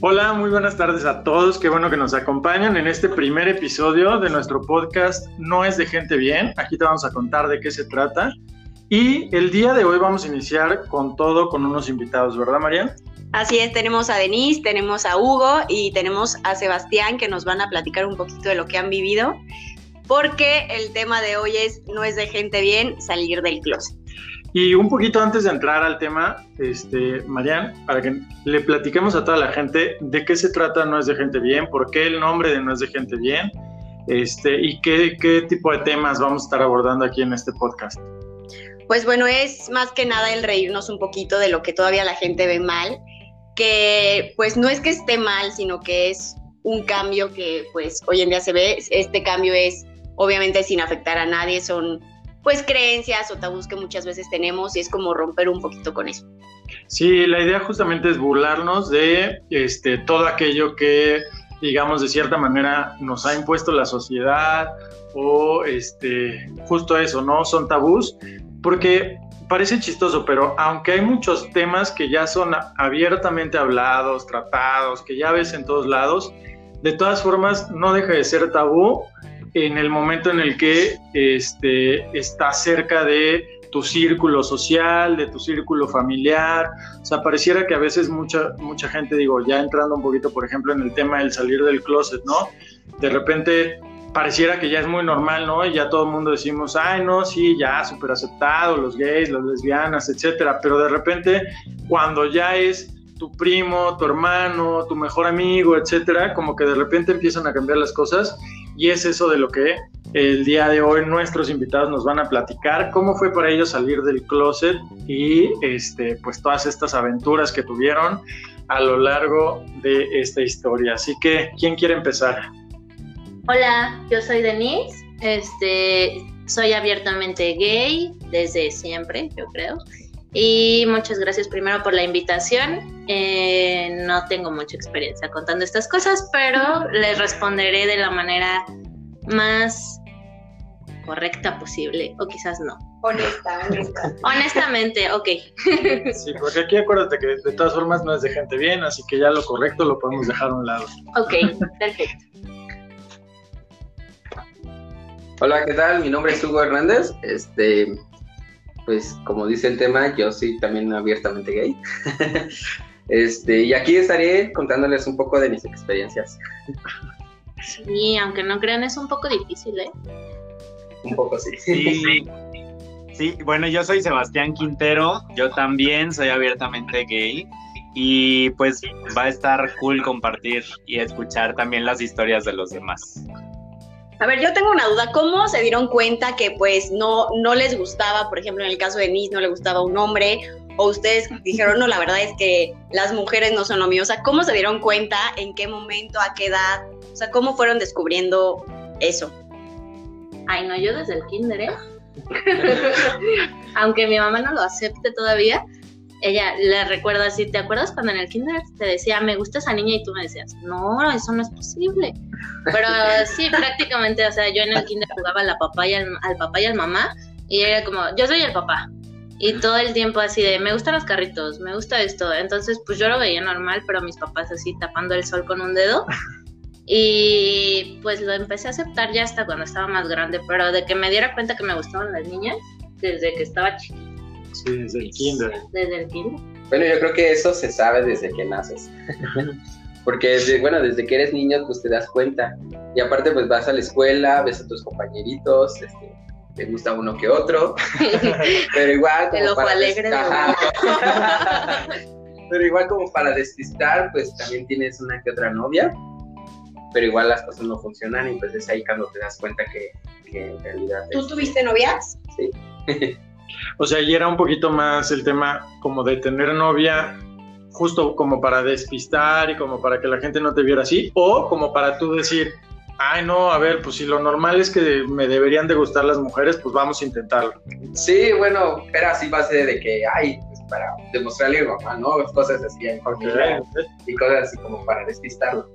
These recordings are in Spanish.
Hola, muy buenas tardes a todos. Qué bueno que nos acompañan en este primer episodio de nuestro podcast No es de gente bien. Aquí te vamos a contar de qué se trata. Y el día de hoy vamos a iniciar con todo con unos invitados, ¿verdad, María? Así es, tenemos a Denise, tenemos a Hugo y tenemos a Sebastián que nos van a platicar un poquito de lo que han vivido, porque el tema de hoy es no es de gente bien salir del closet. Y un poquito antes de entrar al tema, este, para que le platiquemos a toda la gente de qué se trata No es de gente bien, por qué el nombre de No es de gente bien, este, y qué, qué tipo de temas vamos a estar abordando aquí en este podcast. Pues bueno, es más que nada el reírnos un poquito de lo que todavía la gente ve mal, que pues no es que esté mal, sino que es un cambio que pues hoy en día se ve. Este cambio es obviamente sin afectar a nadie, son pues creencias o tabús que muchas veces tenemos y es como romper un poquito con eso. Sí, la idea justamente es burlarnos de este, todo aquello que, digamos, de cierta manera nos ha impuesto la sociedad o este, justo eso, ¿no? Son tabús, porque parece chistoso, pero aunque hay muchos temas que ya son abiertamente hablados, tratados, que ya ves en todos lados, de todas formas no deja de ser tabú en el momento en el que este, está cerca de tu círculo social, de tu círculo familiar. O sea, pareciera que a veces mucha, mucha gente, digo, ya entrando un poquito, por ejemplo, en el tema del salir del closet, ¿no? De repente pareciera que ya es muy normal, ¿no? Y ya todo el mundo decimos, ay, no, sí, ya súper aceptado, los gays, las lesbianas, etcétera. Pero de repente, cuando ya es tu primo, tu hermano, tu mejor amigo, etcétera, como que de repente empiezan a cambiar las cosas y es eso de lo que el día de hoy nuestros invitados nos van a platicar, cómo fue para ellos salir del closet y este, pues todas estas aventuras que tuvieron a lo largo de esta historia. Así que, ¿quién quiere empezar? Hola, yo soy Denise, este, soy abiertamente gay desde siempre, yo creo. Y muchas gracias primero por la invitación. Eh, no tengo mucha experiencia contando estas cosas, pero les responderé de la manera más correcta posible, o quizás no. Honesta, honesta. Honestamente, ok. Sí, porque aquí acuérdate que de todas formas no es de gente bien, así que ya lo correcto lo podemos dejar a un lado. Ok, perfecto. Hola, ¿qué tal? Mi nombre es Hugo Hernández. Este, pues como dice el tema, yo soy también abiertamente gay. este, y aquí estaré contándoles un poco de mis experiencias. Sí, aunque no crean, es un poco difícil, ¿eh? Un poco sí. Sí. Sí, bueno, yo soy Sebastián Quintero, yo también soy abiertamente gay y pues va a estar cool compartir y escuchar también las historias de los demás. A ver, yo tengo una duda. ¿Cómo se dieron cuenta que pues no, no les gustaba, por ejemplo, en el caso de Nis, no le gustaba un hombre? O ustedes dijeron, no, la verdad es que las mujeres no son lo mío. O sea, ¿cómo se dieron cuenta? ¿En qué momento? ¿A qué edad? O sea, ¿cómo fueron descubriendo eso? Ay, no, yo desde el kinder, ¿eh? Aunque mi mamá no lo acepte todavía, ella le recuerda así, ¿te acuerdas cuando en el kinder te decía, me gusta esa niña y tú me decías, no, eso no es posible? Pero sí, prácticamente, o sea, yo en el kinder jugaba la papá y al, papá y al mamá y era como, yo soy el papá. Y todo el tiempo así de, me gustan los carritos, me gusta esto. Entonces, pues yo lo veía normal, pero mis papás así tapando el sol con un dedo. Y pues lo empecé a aceptar ya hasta cuando estaba más grande, pero de que me diera cuenta que me gustaban las niñas, desde que estaba chiquita. Sí, desde el kinder. Desde el kinder. Bueno, yo creo que eso se sabe desde que naces. Porque, desde, bueno, desde que eres niño, pues te das cuenta. Y aparte, pues vas a la escuela, ves a tus compañeritos, este, te gusta uno que otro. pero igual. Como El ojo alegre. pero igual, como para despistar, pues también tienes una que otra novia. Pero igual las cosas no funcionan y pues es ahí cuando te das cuenta que, que en realidad. ¿Tú tuviste novias? Sí. O sea, y era un poquito más el tema como de tener novia, justo como para despistar y como para que la gente no te viera así, o como para tú decir, ay no, a ver, pues si lo normal es que me deberían de gustar las mujeres, pues vamos a intentarlo. Sí, bueno, era así base de que, ay, pues para demostrarle a mi mamá, ¿no? Cosas así en familia y cosas así como para despistarlo.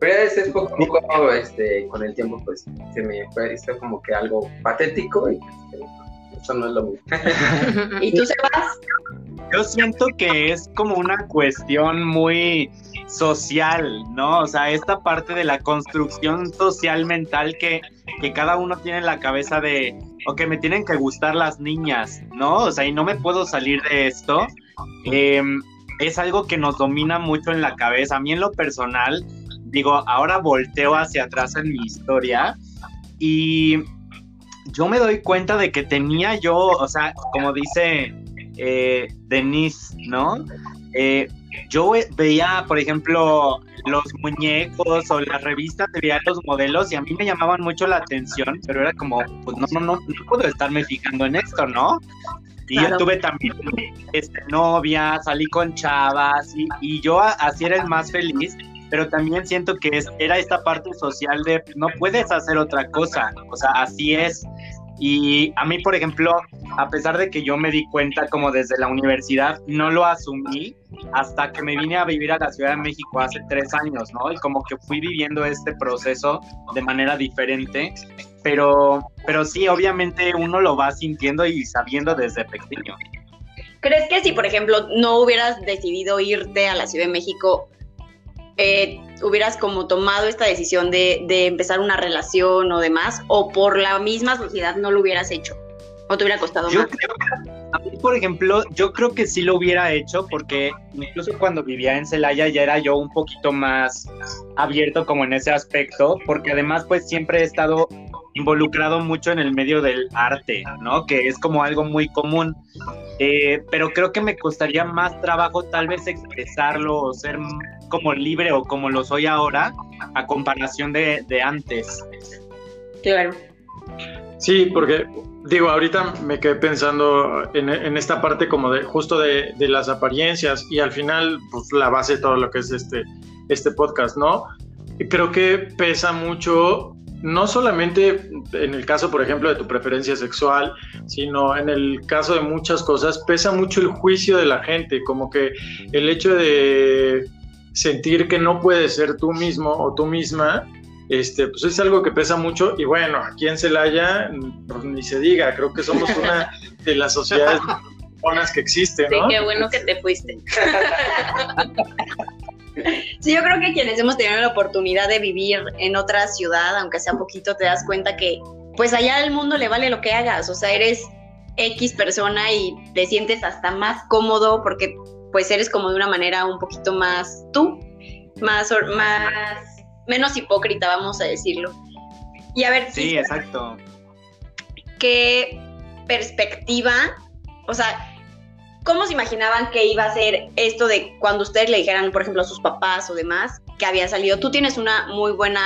Pero es poco a poco, este, con el tiempo, pues se me fue esto como que algo patético y pues, eso no es lo mismo. ¿Y tú, Sebas? yo siento que es como una cuestión muy social, ¿no? O sea, esta parte de la construcción social mental que, que cada uno tiene en la cabeza de, ok, me tienen que gustar las niñas, ¿no? O sea, y no me puedo salir de esto. Em, es algo que nos domina mucho en la cabeza. A mí en lo personal, digo, ahora volteo hacia atrás en mi historia y yo me doy cuenta de que tenía yo, o sea, como dice eh, Denise, ¿no? Eh, yo veía, por ejemplo, los muñecos o las revistas, veía los modelos y a mí me llamaban mucho la atención, pero era como, pues no, no, no, no puedo estarme fijando en esto, ¿no? Y yo tuve también este, novia, salí con chavas y, y yo así era el más feliz pero también siento que es, era esta parte social de no puedes hacer otra cosa, o sea, así es. Y a mí, por ejemplo, a pesar de que yo me di cuenta como desde la universidad, no lo asumí hasta que me vine a vivir a la Ciudad de México hace tres años, ¿no? Y como que fui viviendo este proceso de manera diferente, pero, pero sí, obviamente uno lo va sintiendo y sabiendo desde pequeño. ¿Crees que si, por ejemplo, no hubieras decidido irte a la Ciudad de México, eh, hubieras como tomado esta decisión de, empezar una relación o demás, o por la misma sociedad no lo hubieras hecho? ¿O te hubiera costado yo más? a mí, por ejemplo, yo creo que sí lo hubiera hecho porque incluso cuando vivía en Celaya ya era yo un poquito más abierto como en ese aspecto, porque además pues siempre he estado involucrado mucho en el medio del arte, ¿no? Que es como algo muy común. Eh, pero creo que me costaría más trabajo tal vez expresarlo o ser como libre o como lo soy ahora a comparación de, antes. Claro. Sí, porque digo, ahorita me quedé pensando en, esta parte como de justo de, de, las apariencias y al final, pues la base de todo lo que es este, este podcast, ¿no? Creo que pesa mucho no solamente en el caso, por ejemplo, de tu preferencia sexual, sino en el caso de muchas cosas, pesa mucho el juicio de la gente, como que el hecho de sentir que no puedes ser tú mismo o tú misma, este, pues es algo que pesa mucho y bueno, aquí en Celaya, pues ni se diga, creo que somos una de las sociedades buenas que existen, ¿no? Sí, qué bueno que te fuiste. Sí, yo creo que quienes hemos tenido la oportunidad de vivir en otra ciudad, aunque sea poquito, te das cuenta que pues allá al mundo le vale lo que hagas, o sea, eres X persona y te sientes hasta más cómodo porque pues eres como de una manera un poquito más tú, más, más menos hipócrita, vamos a decirlo. Y a ver, sí, exacto. ¿Qué perspectiva, o sea, ¿Cómo se imaginaban que iba a ser esto de cuando ustedes le dijeran, por ejemplo, a sus papás o demás, que había salido? Tú tienes una muy buena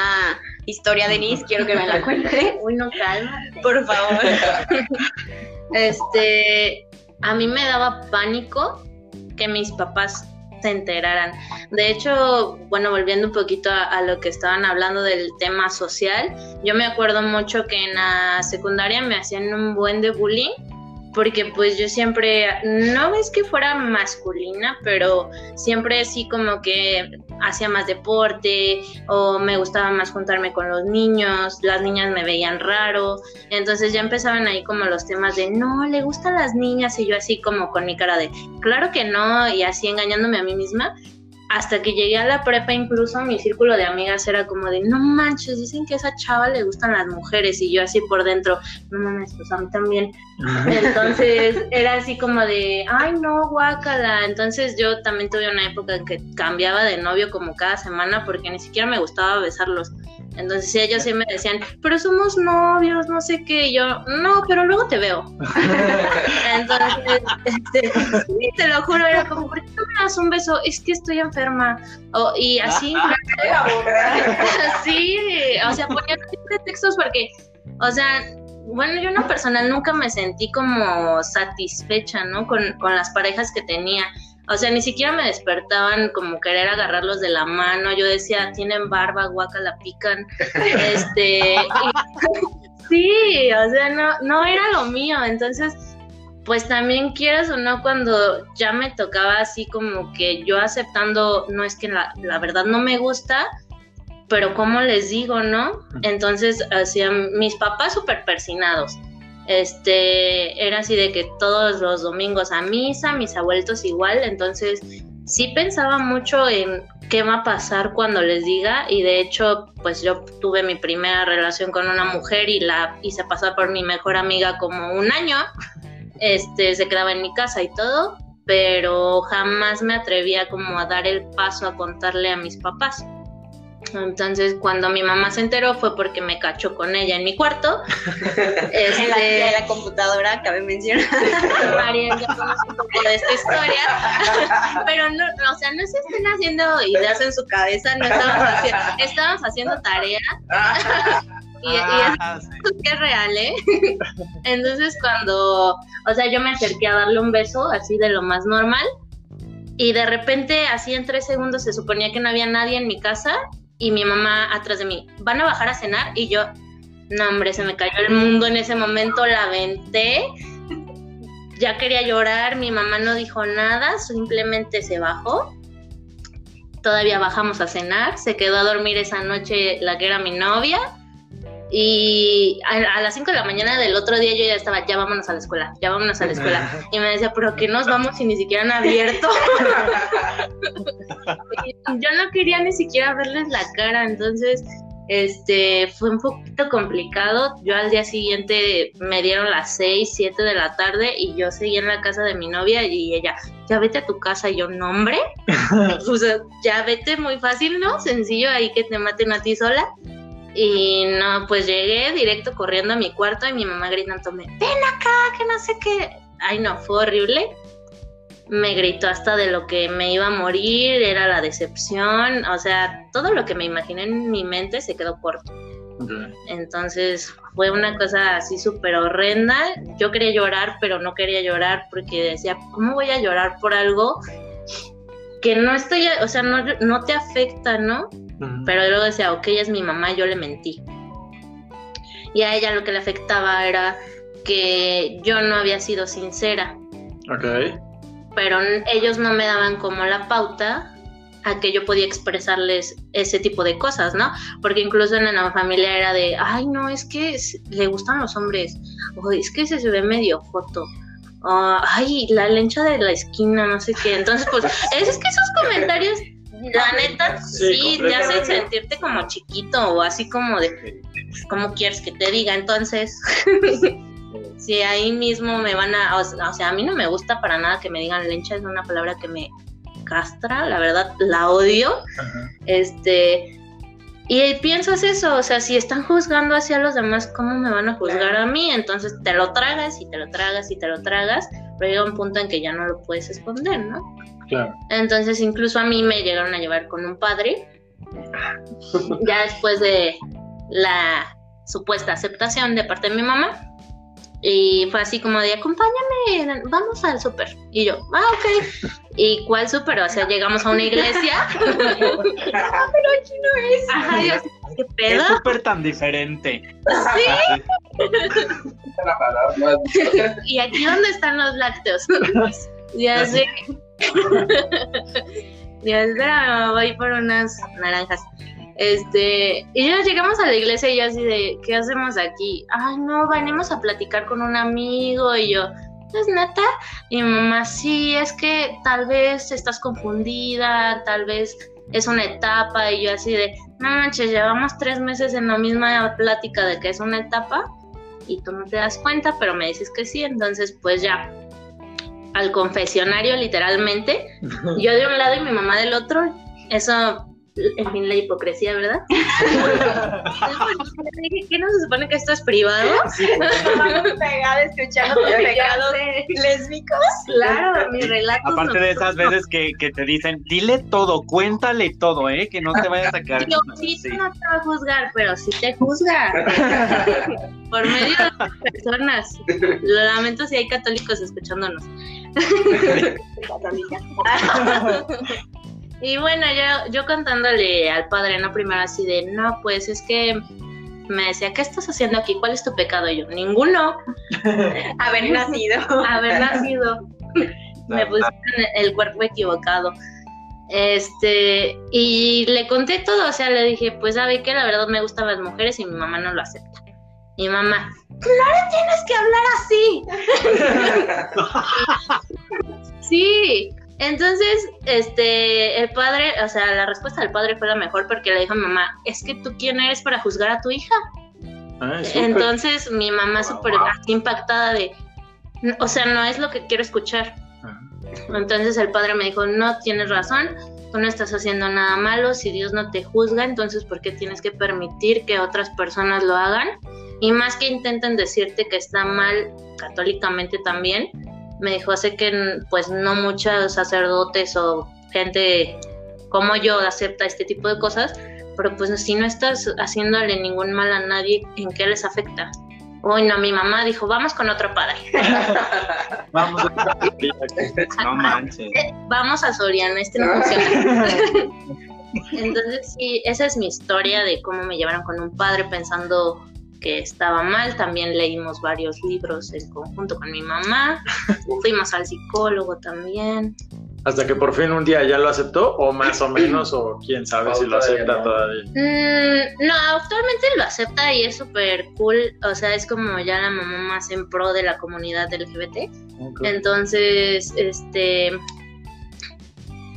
historia, Denise, quiero que me la cuente. Uy, no, calma. Por favor. este, a mí me daba pánico que mis papás se enteraran. De hecho, bueno, volviendo un poquito a, a, lo que estaban hablando del tema social, yo me acuerdo mucho que en la secundaria me hacían un buen de bullying porque pues yo siempre, no es que fuera masculina, pero siempre así como que hacía más deporte o me gustaba más juntarme con los niños, las niñas me veían raro, entonces ya empezaban ahí como los temas de no, le gustan las niñas y yo así como con mi cara de claro que no y así engañándome a mí misma hasta que llegué a la prepa, incluso mi círculo de amigas era como de, no manches, dicen que a esa chava le gustan las mujeres, y yo así por dentro, no mames, pues a mí también. Entonces era así como de, ay, no, guácala. Entonces yo también tuve una época en que cambiaba de novio como cada semana porque ni siquiera me gustaba besarlos. Entonces ellos sí me decían, pero somos novios, no sé qué. Y yo, no, pero luego te veo. Entonces, este, te lo juro, era como, ¿por qué no me das un beso? Es que estoy enferma. Y así. sí, o sea, ponía textos porque, o sea, bueno, yo en lo personal nunca me sentí como satisfecha, ¿no? Con, con las parejas que tenía. O sea, ni siquiera me despertaban como querer agarrarlos de la mano. Yo decía, tienen barba, guaca, la pican. Este, sí, o sea, no, no era lo mío. Entonces, pues también quieras o no, cuando ya me tocaba así como que yo aceptando, no es que la, la verdad no me gusta, pero ¿cómo les digo, no? Entonces, hacían mis papás súper persinados. Este, era así de que todos los domingos a misa, mis abuelitos igual, entonces sí pensaba mucho en qué va a pasar cuando les diga. Y de hecho pues yo tuve mi primera relación con una mujer y la hice pasar por mi mejor amiga como un año, este se quedaba en mi casa y todo, pero jamás me atrevía como a dar el paso a contarle a mis papás. Entonces, cuando mi mamá se enteró fue porque me cachó con ella en mi cuarto. en, la, este, la, computadora, cabe mencionar. María ya conoce un poco de esta historia. Pero no, o sea, no se estén haciendo ideas en su cabeza, no estábamos haciendo, estábamos haciendo tarea. Y, ah, es, real, ¿eh? Entonces, cuando, o sea, yo me acerqué a darle un beso, así de lo más normal. Y de repente, así en tres segundos, se suponía que no había nadie en mi casa y mi mamá atrás de mí, ¿van a bajar a cenar? Y yo, no hombre, se me cayó el mundo en ese momento, la aventé, ya quería llorar, mi mamá no dijo nada, simplemente se bajó. Todavía bajamos a cenar, se quedó a dormir esa noche la que era mi novia y a, las 5 de la mañana del otro día yo ya estaba, ya vámonos a la escuela, ya vámonos a la escuela. Y me decía, pero ¿qué nos vamos si ni siquiera han abierto? yo no quería ni siquiera verles la cara, entonces este fue un poquito complicado. Yo al día siguiente me dieron las 6, 7 de la tarde y yo seguí en la casa de mi novia y ella, ya vete a tu casa. Y yo, no, hombre, o sea, ya vete muy fácil, ¿no? Sencillo, ahí que te maten a ti sola. Y no, pues llegué directo corriendo a mi cuarto y mi mamá gritándome, ven acá, que no sé qué. Ay, no, fue horrible. Me gritó hasta de lo que me iba a morir, era la decepción, o sea, todo lo que me imaginé en mi mente se quedó corto. Entonces fue una cosa así súper horrenda. Yo quería llorar, pero no quería llorar porque decía, ¿cómo voy a llorar por algo que no estoy, o sea, no, no te afecta, ¿no? Pero luego decía, ok, es mi mamá, yo le mentí. Y a ella lo que le afectaba era que yo no había sido sincera. Ok. Pero ellos no me daban como la pauta a que yo podía expresarles ese tipo de cosas, ¿no? Porque incluso en la familia era de, ay, no, es que le gustan los hombres, o es que se, se ve medio foto, ay, la lencha de la esquina, no sé qué. Entonces, pues, es que esos comentarios la neta, sí, te hacen sentirte como chiquito o así como de, como quieres que te diga? Entonces, si ahí mismo me van a, o, sea, a mí no me gusta para nada que me digan lencha, es una palabra que me castra, la verdad, la odio. Este, y piensas eso, o sea, si están juzgando hacia los demás, ¿cómo me van a juzgar a mí? Entonces te lo tragas y te lo tragas y te lo tragas, pero llega un punto en que ya no lo puedes esconder, ¿no? Entonces incluso a mí me llegaron a llevar con un padre, ya después de la supuesta aceptación de parte de mi mamá. Y fue así como de, acompáñame, vamos al súper. Y yo, ah, ok. ¿Y cuál súper? O sea, llegamos a una iglesia. ah, pero aquí no es. Ajá, ¿qué pedo? ¿Qué súper tan diferente? Sí. ¿Y aquí dónde están los lácteos? ya sé. Dios, espera, voy por unas naranjas. Este, y ya llegamos a la iglesia y yo así de, ¿qué hacemos aquí? Ay, no, venimos a platicar con un amigo y yo, ¿es neta? Y mi mamá, sí, es que tal vez estás confundida, tal vez es una etapa y yo así de, no manches, llevamos tres meses en la misma plática de que es una etapa y tú no te das cuenta, pero me dices que sí, entonces pues ya, al confesionario literalmente, yo de un lado y mi mamá del otro, eso, en fin, la hipocresía, ¿verdad? ¿Qué no se supone que esto es privado? Sí, pegada escuchando pecados lésbicos. Claro, mi relato. Aparte de esas veces que, que, te dicen, dile todo, cuéntale todo, ¿eh? Que no te vayas a quedar. Yo, sí, no te va a juzgar, pero sí te juzga. Por medio de personas. Lo lamento si hay católicos escuchándonos. Y bueno, yo, yo contándole al padre, no primero así de, no, pues es que me decía, ¿qué estás haciendo aquí? ¿Cuál es tu pecado? Y yo, ninguno. Haber nacido. Haber nacido. me puse en el cuerpo equivocado. Este, y le conté todo, o sea, le dije, pues sabe que la verdad me gustan las mujeres y mi mamá no lo acepta. Mi mamá, le tienes que hablar así. sí, entonces, este, el padre, o sea, la respuesta del padre fue la mejor porque le dijo a mi mamá, es que tú quién eres para juzgar a tu hija. Entonces, mi mamá súper impactada de, o sea, no es lo que quiero escuchar. Entonces el padre me dijo, no tienes razón, tú no estás haciendo nada malo, si Dios no te juzga, entonces ¿por qué tienes que permitir que otras personas lo hagan? Y más que intenten decirte que está mal católicamente también, me dijo, sé que pues no muchos sacerdotes o gente como yo acepta este tipo de cosas, pero pues si no estás haciéndole ningún mal a nadie, ¿en qué les afecta? Uy, no, mi mamá dijo, vamos con otro padre. vamos a No manches. Vamos a Soriana, este no funciona. Entonces, sí, esa es mi historia de cómo me llevaron con un padre pensando que estaba mal. También leímos varios libros en conjunto con mi mamá. Fuimos al psicólogo también. Hasta que por fin un día ya lo aceptó, o más o menos, o quién sabe si lo acepta todavía. Mm, no, actualmente lo acepta y es súper cool. O sea, es como ya la mamá más en pro de la comunidad LGBT. Entonces, este.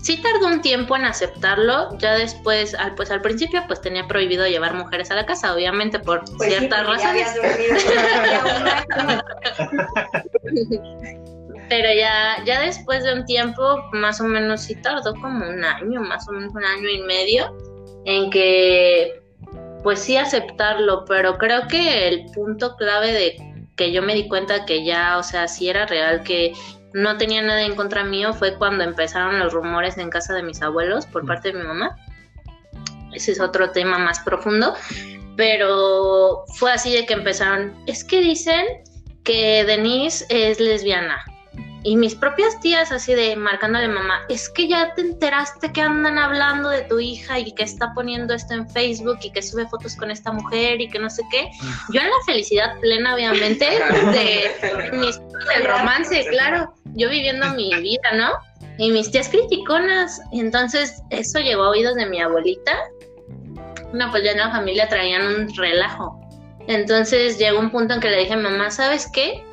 Sí tardó un tiempo en aceptarlo, ya después, al, pues al principio pues tenía prohibido llevar mujeres a la casa, obviamente por pues ciertas razones. Pero ya, ya después de un tiempo, más o menos sí tardó como un año, más o menos un año y medio, en que pues sí aceptarlo, pero creo que el punto clave de que yo me di cuenta que ya, o sea, sí era real, que no tenía nada en contra mío, fue cuando empezaron los rumores en casa de mis abuelos por parte de mi mamá. Ese es otro tema más profundo, pero fue así de que empezaron, es que dicen que Denise es lesbiana y mis propias tías así de marcándole mamá, es que ya te enteraste que andan hablando de tu hija y que está poniendo esto en Facebook y que sube fotos con esta mujer y que no sé qué. Yo en la felicidad plena, obviamente, de mis del romance, claro, yo viviendo mi vida, ¿no? Y mis tías criticonas. Entonces, eso llegó a oídos de mi abuelita. No, pues ya en la familia traían un relajo. Entonces llegó un punto en que le dije, mamá, ¿sabes qué?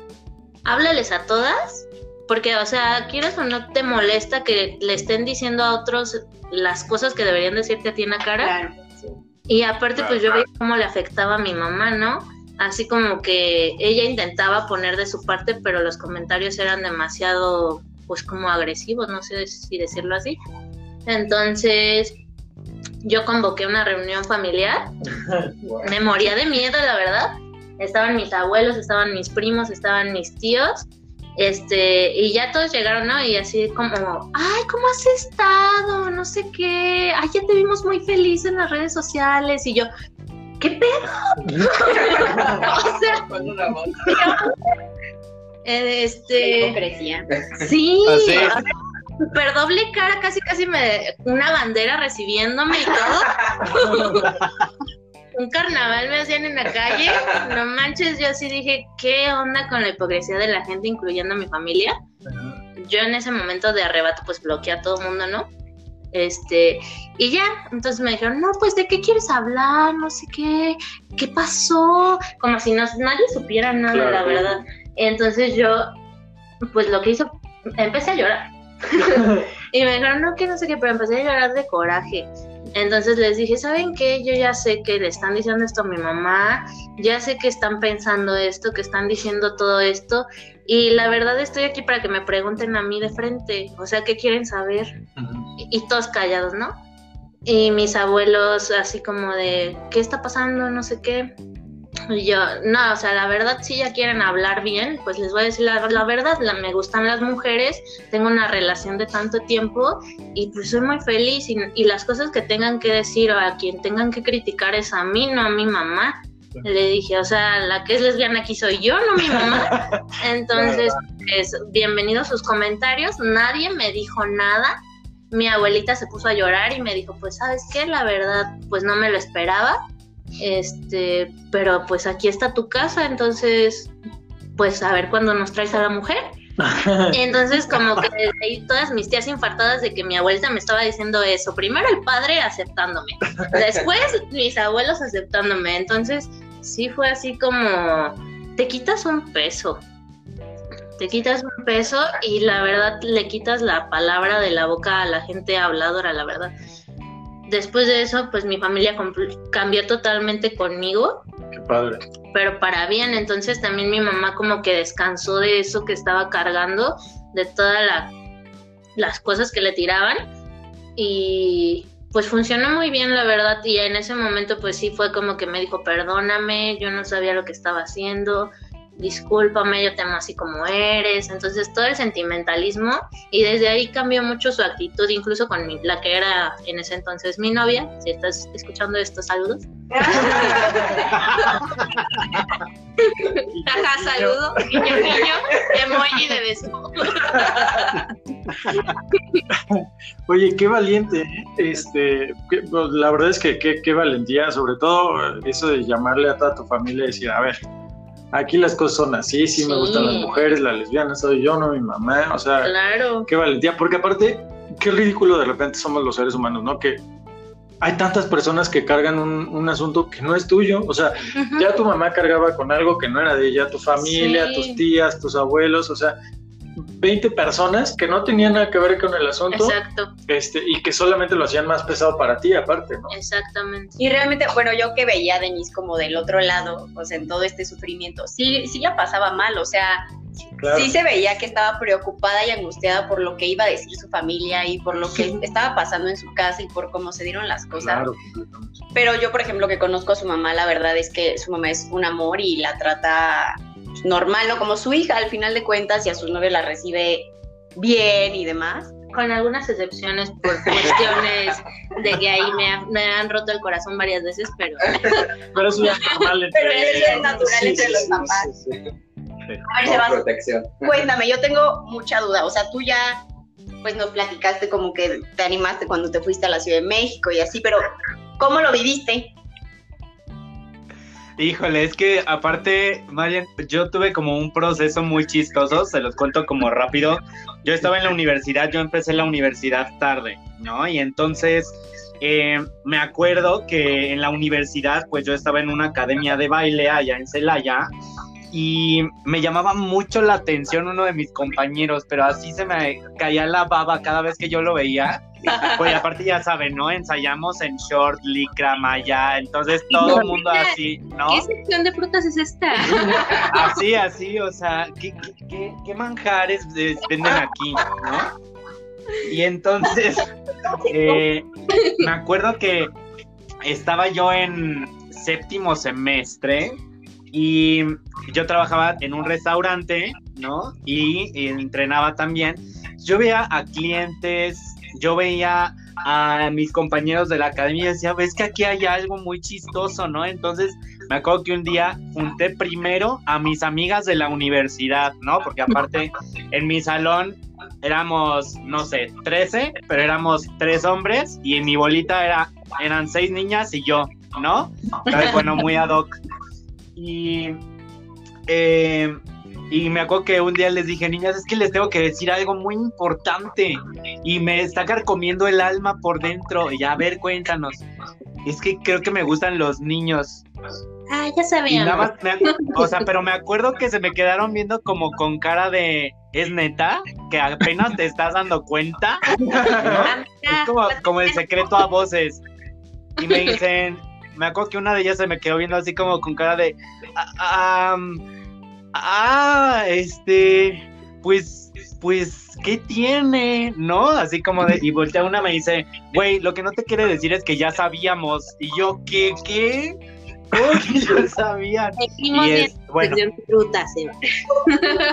Háblales a todas porque, o sea, quieres o no te molesta que le estén diciendo a otros las cosas que deberían decirte a ti en la cara. Claro, Y aparte, pues yo veía cómo le afectaba a mi mamá, ¿no? Así como que ella intentaba poner de su parte, pero los comentarios eran demasiado, pues como agresivos, no sé si decirlo así. Entonces, yo convoqué una reunión familiar. Me moría de miedo, la verdad. Estaban mis abuelos, estaban mis primos, estaban mis tíos este, y ya todos llegaron, ¿no? Y así como, ay, ¿cómo has estado? No sé qué, ay, ya te vimos muy feliz en las redes sociales. Y yo, ¿qué pedo? o sea, este, sí, super doble cara, casi casi me, una bandera recibiéndome y todo. un carnaval me hacían en la calle, no manches, yo sí dije, ¿qué onda con la hipocresía de la gente, incluyendo a mi familia? Yo en ese momento de arrebato, pues bloqueé a todo el mundo, ¿no? Este, y ya, entonces me dijeron, no, pues de qué quieres hablar, no sé qué, qué pasó, como si no, nadie supiera nada, la verdad. Entonces yo, pues lo que hizo, empecé a llorar. y me dijeron, no, que no sé qué, pero empecé a llorar de coraje. Entonces les dije, ¿saben qué? Yo ya sé que le están diciendo esto a mi mamá, ya sé que están pensando esto, que están diciendo todo esto, y la verdad estoy aquí para que me pregunten a mí de frente, o sea, ¿qué quieren saber? y, todos callados, ¿no? Y mis abuelos así como de, ¿qué está pasando? No sé qué. Y yo, no, o sea, la verdad, si ya quieren hablar bien, pues les voy a decir la, la verdad, la, me gustan las mujeres, tengo una relación de tanto tiempo y pues soy muy feliz y, y, las cosas que tengan que decir o a quien tengan que criticar es a mí, no a mi mamá. Le dije, o sea, la que es lesbiana aquí soy yo, no mi mamá. Entonces, pues, bienvenidos sus comentarios, nadie me dijo nada. Mi abuelita se puso a llorar y me dijo, pues, ¿sabes qué? La verdad, pues no me lo esperaba este, pero pues aquí está tu casa, entonces, pues a ver cuándo nos traes a la mujer. Entonces, como que desde ahí todas mis tías infartadas de que mi abuelita me estaba diciendo eso. Primero el padre aceptándome, después mis abuelos aceptándome. Entonces, sí fue así como, te quitas un peso, te quitas un peso y la verdad le quitas la palabra de la boca a la gente habladora, la verdad. Después de eso, pues mi familia cambió totalmente conmigo. Qué padre. Pero para bien, entonces también mi mamá como que descansó de eso que estaba cargando, de todas las cosas que le tiraban. Y pues funcionó muy bien, la verdad. Y en ese momento, pues sí fue como que me dijo, perdóname, yo no sabía lo que estaba haciendo discúlpame, yo te amo así como eres. Entonces todo el sentimentalismo y desde ahí cambió mucho su actitud, incluso con la que era en ese entonces mi novia. Si estás escuchando estos saludos. Ajá, saludo, niño, niño, emoji de beso. Oye, qué valiente, ¿eh? este, pues, la verdad es que qué valentía, sobre todo eso de llamarle a toda tu familia y decir, a ver, aquí las cosas son así, sí, me gustan las mujeres, las lesbianas, soy yo, no mi mamá, o sea, qué valentía, porque aparte, qué ridículo de repente somos los seres humanos, ¿no? Que hay tantas personas que cargan un, asunto que no es tuyo, o sea, ya tu mamá cargaba con algo que no era de ella, tu familia, tus tías, tus abuelos, o sea, 20 personas que no tenían nada que ver con el asunto. Exacto. Este, y que solamente lo hacían más pesado para ti, aparte, ¿no? Exactamente. Y realmente, bueno, yo que veía a Denise como del otro lado, o sea, en todo este sufrimiento, sí, sí la pasaba mal, o sea, sí se veía que estaba preocupada y angustiada por lo que iba a decir su familia y por lo que estaba pasando en su casa y por cómo se dieron las cosas. Claro, Pero yo, por ejemplo, que conozco a su mamá, la verdad es que su mamá es un amor y la trata normal, ¿no? Como su hija, al final de cuentas, y a sus novio la recibe bien y demás. Con algunas excepciones por cuestiones de que ahí me, han roto el corazón varias veces, pero... pero eso ya es normal entre... Pero eso es natural entre los papás. a ver, Protección. cuéntame, yo tengo mucha duda, o sea, tú ya pues nos platicaste como que te animaste cuando te fuiste a la Ciudad de México y así, pero ¿cómo lo viviste? Híjole, es que aparte, Marian, yo tuve como un proceso muy chistoso, se los cuento como rápido. Yo estaba en la universidad, yo empecé la universidad tarde, ¿no? Y entonces eh, me acuerdo que en la universidad, pues yo estaba en una academia de baile allá en Celaya y me llamaba mucho la atención uno de mis compañeros, pero así se me caía la baba cada vez que yo lo veía pues aparte ya saben, ¿no? Ensayamos en short, licra, maya, entonces todo el mundo así, ¿no? ¿Qué sección de frutas es esta? Así, así, o sea, ¿qué, qué, qué manjares venden aquí, no? Y entonces, eh, me acuerdo que estaba yo en séptimo semestre y yo trabajaba en un restaurante, ¿no? Y, entrenaba también. Yo veía a clientes yo veía a mis compañeros de la academia y decía, ves que aquí hay algo muy chistoso, ¿no? Entonces me acuerdo que un día junté primero a mis amigas de la universidad, ¿no? Porque aparte en mi salón éramos, no sé, 13, pero éramos tres hombres y en mi bolita era, eran seis niñas y yo, ¿no? Entonces, bueno, muy ad hoc. Y eh, y me acuerdo que un día les dije, niñas, es que les tengo que decir algo muy importante. Y me está carcomiendo el alma por dentro. Y a ver, cuéntanos. Es que creo que me gustan los niños. Ah, ya sabía. o sea, pero me acuerdo que se me quedaron viendo como con cara de, ¿es neta? Que apenas te estás dando cuenta. Es como, como el secreto a voces. Y me dicen, me acuerdo que una de ellas se me quedó viendo así como con cara de, ah, ah, este, pues, pues, ¿qué tiene? ¿No? Así como de, y voltea una me dice, güey, lo que no te quiere decir es que ya sabíamos. Y yo, ¿qué, qué? ¿Cómo que sabían? Y es, bueno,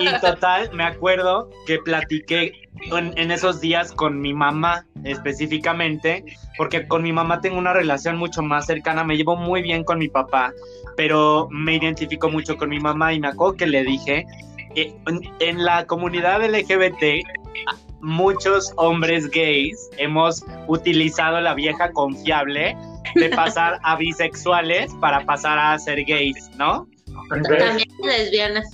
y total, me acuerdo que platiqué en, en, esos días con mi mamá específicamente, porque con mi mamá tengo una relación mucho más cercana, me llevo muy bien con mi papá pero me identifico mucho con mi mamá y me acuerdo que le dije, eh, en, la comunidad LGBT, muchos hombres gays hemos utilizado la vieja confiable de pasar a bisexuales para pasar a ser gays, ¿no? También lesbianas.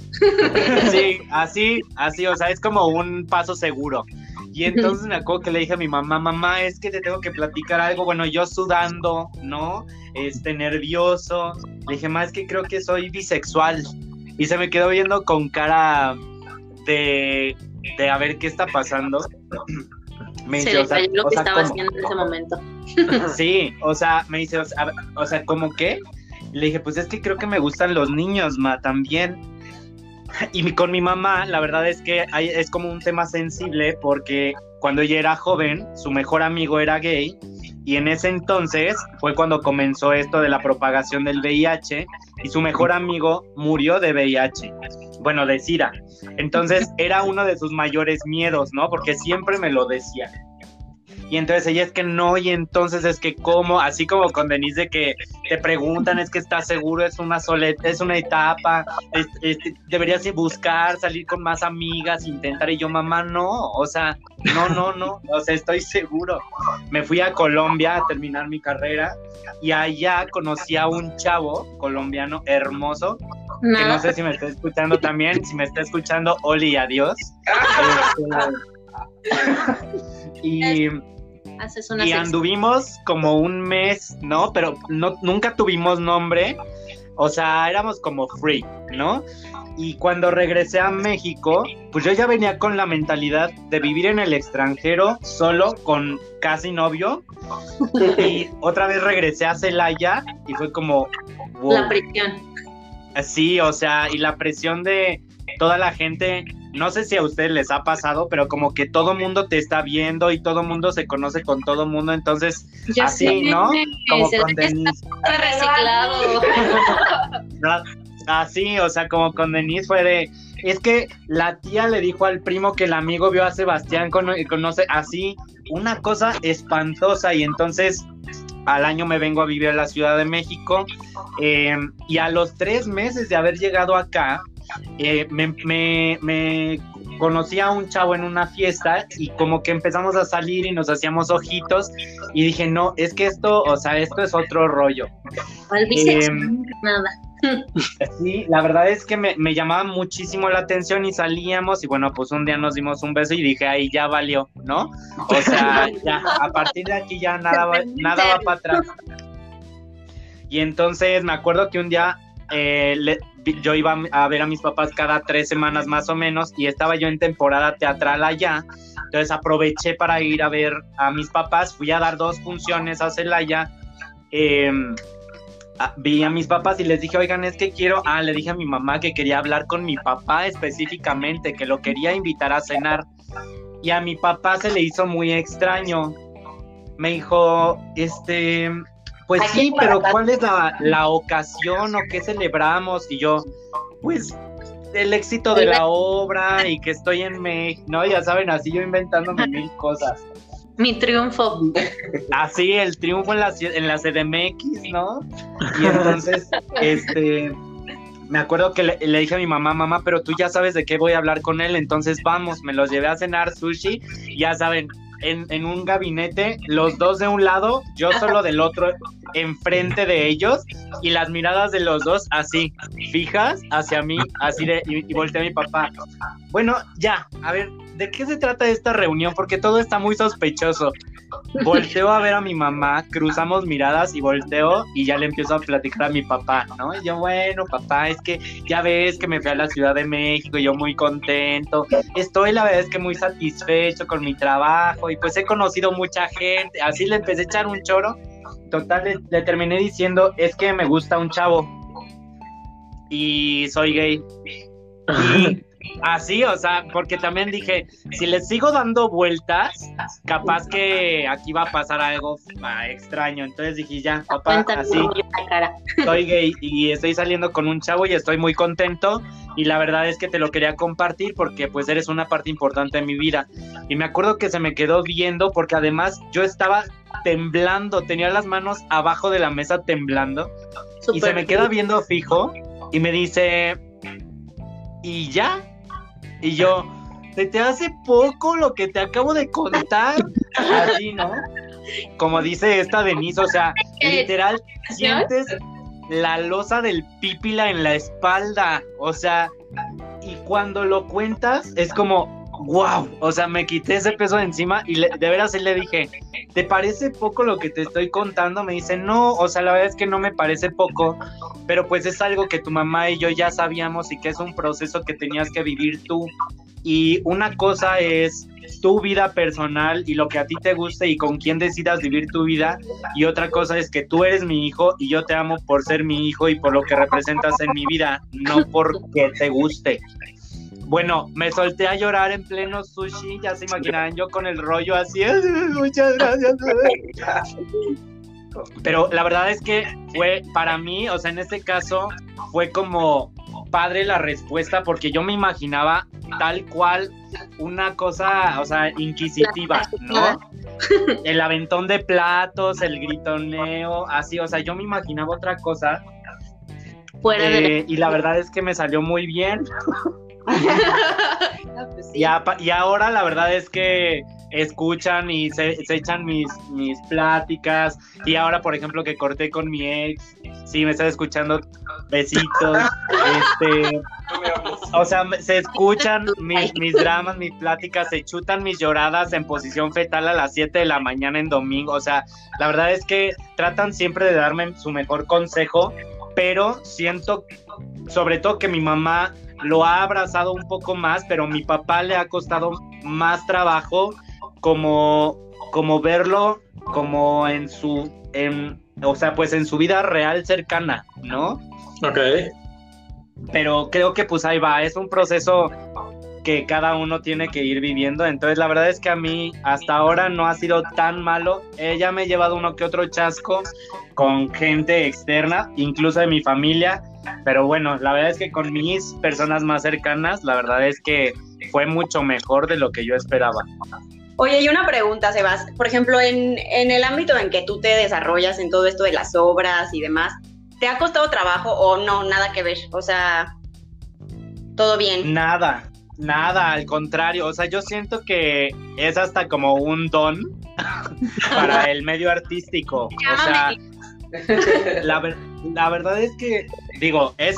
Sí, así, así, o sea, es como un paso seguro. Y entonces me acuerdo que le dije a mi mamá, mamá, es que te tengo que platicar algo. Bueno, yo sudando, ¿no? Este, nervioso. Le dije, mamá, es que creo que soy bisexual. Y se me quedó viendo con cara de, de a ver qué está pasando. Me se dice, le lo que estaba haciendo en ese momento. Sí, o sea, me dice, o sea, o sea, ¿cómo qué? Le dije, pues es que creo que me gustan los niños, ma, también. Y con mi mamá, la verdad es que es como un tema sensible porque cuando ella era joven, su mejor amigo era gay y en ese entonces fue cuando comenzó esto de la propagación del VIH y su mejor amigo murió de VIH, bueno, de SIDA. Entonces era uno de sus mayores miedos, ¿no? Porque siempre me lo decía y entonces ella es que no, y entonces es que como, así como con Denise de que te preguntan, es que estás seguro, es una soleta, es una etapa, deberías buscar, salir con más amigas, intentar, y yo, mamá, no, o sea, no, no, no, o sea, estoy seguro. Me fui a Colombia a terminar mi carrera y allá conocí a un chavo colombiano hermoso, que no sé si me está escuchando también, si me está escuchando, Oli, adiós. Este, y y anduvimos como un mes, ¿no? Pero no, nunca tuvimos nombre. O sea, éramos como free, ¿no? Y cuando regresé a México, pues yo ya venía con la mentalidad de vivir en el extranjero solo con casi novio. Y otra vez regresé a Celaya y fue como... La presión. Sí, o sea, y la presión de toda la gente no sé si a ustedes les ha pasado, pero como que todo mundo te está viendo y todo mundo se conoce con todo mundo, entonces así, ¿no? Como con Denise. Reciclado. así, o sea, como con Denise fue de, es que la tía le dijo al primo que el amigo vio a Sebastián, conoce así, una cosa espantosa y entonces al año me vengo a vivir a la Ciudad de México eh, y a los tres meses de haber llegado acá, eh, me, me, conocí a un chavo en una fiesta y como que empezamos a salir y nos hacíamos ojitos y dije, no, es que esto, o sea, esto es otro rollo. Eh, nada. Sí, la verdad es que me, me, llamaba muchísimo la atención y salíamos y bueno, pues un día nos dimos un beso y dije, ahí ya valió, ¿no? O sea, ya, a partir de aquí ya nada va, nada va para atrás. Y entonces me acuerdo que un día eh, yo iba a ver a mis papás cada tres semanas más o menos y estaba yo en temporada teatral allá. Entonces aproveché para ir a ver a mis papás. Fui a dar dos funciones a Celaya. Em, vi a mis papás y les dije, oigan, es que quiero, ah, le dije a mi mamá que quería hablar con mi papá específicamente, que lo quería invitar a cenar. Y a mi papá se le hizo muy extraño. Me dijo, este, pues sí, pero ¿cuál es la, ocasión o qué celebramos? Y yo, pues el éxito de la obra y que estoy en México, ¿no? Ya saben, así yo inventándome mil cosas. Mi triunfo. Así, el triunfo en la, en la CDMX, ¿no? Y entonces, este, me acuerdo que le, le, dije a mi mamá, mamá, pero tú ya sabes de qué voy a hablar con él, entonces vamos, me los llevé a cenar sushi, ya saben, en, un gabinete, los dos de un lado, yo solo del otro, enfrente de ellos, y las miradas de los dos así, fijas hacia mí, así de, y, y volteé a mi papá. Bueno, ya, a ver, ¿de qué se trata esta reunión? Porque todo está muy sospechoso. Volteo a ver a mi mamá, cruzamos miradas y volteo y ya le empiezo a platicar a mi papá, ¿no? Y yo, bueno, papá, es que ya ves que me fui a la Ciudad de México, yo muy contento. Estoy, la verdad es que muy satisfecho con mi trabajo y pues he conocido mucha gente. Así le empecé a echar un choro. Total, le, terminé diciendo, es que me gusta un chavo y soy gay. Así, o sea, porque también dije, si le sigo dando vueltas, capaz que aquí va a pasar algo ah, extraño. Entonces dije, ya, papá, así, soy gay y estoy saliendo con un chavo y estoy muy contento. Y la verdad es que te lo quería compartir porque pues eres una parte importante de mi vida. Y me acuerdo que se me quedó viendo porque además yo estaba temblando, tenía las manos abajo de la mesa temblando. y se me queda viendo fijo y me dice, ¿y ya? Y yo, se te hace poco lo que te acabo de contar. Así, ¿no? Como dice esta Denise, o sea, literal, sientes la losa del pípila en la espalda. O sea, y cuando lo cuentas, es como, wow, o sea, me quité ese peso de encima y de veras le dije, ¿te parece poco lo que te estoy contando? Me dice, no, o sea, la verdad es que no me parece poco, pero pues es algo que tu mamá y yo ya sabíamos y que es un proceso que tenías que vivir tú. Y una cosa es tu vida personal y lo que a ti te guste y con quién decidas vivir tu vida. Y otra cosa es que tú eres mi hijo y yo te amo por ser mi hijo y por lo que representas en mi vida, no porque te guste. Bueno, me solté a llorar en pleno sushi, ya se imaginarán yo con el rollo así, muchas gracias. Pero la verdad es que fue para mí, o sea, en este caso fue como padre la respuesta porque yo me imaginaba tal cual una cosa, o sea, inquisitiva, ¿no? El aventón de platos, el gritoneo, así, o sea, yo me imaginaba otra cosa. Eh, y la verdad es que me salió muy bien. Pues y, y, ahora la verdad es que escuchan y se, echan mis, mis pláticas. Y ahora, por ejemplo, que corté con mi ex, sí, me está escuchando besitos. este, o sea, se escuchan mis, mis dramas, mis pláticas, se chutan mis lloradas en posición fetal a las 7 de la mañana en domingo. O sea, la verdad es que tratan siempre de darme su mejor consejo, pero siento sobre todo que mi mamá lo ha abrazado un poco más, pero mi papá le ha costado más trabajo como, como verlo como en su, en, o sea, pues en su vida real cercana, ¿no? Ok. Pero creo que pues ahí va, es un proceso que cada uno tiene que ir viviendo. Entonces, la verdad es que a mí hasta ahora no ha sido tan malo. Ella me ha llevado uno que otro chasco con gente externa, incluso de mi familia. Pero bueno, la verdad es que con mis personas más cercanas, la verdad es que fue mucho mejor de lo que yo esperaba. Oye, y una pregunta, Sebas. Por ejemplo, en, en el ámbito en que tú te desarrollas en todo esto de las obras y demás, ¿te ha costado trabajo o no? Nada que ver. O sea, todo bien. Nada, Nada, al contrario, o sea, yo siento que es hasta como un don para el medio artístico. O sea, la, la verdad es que, digo, es,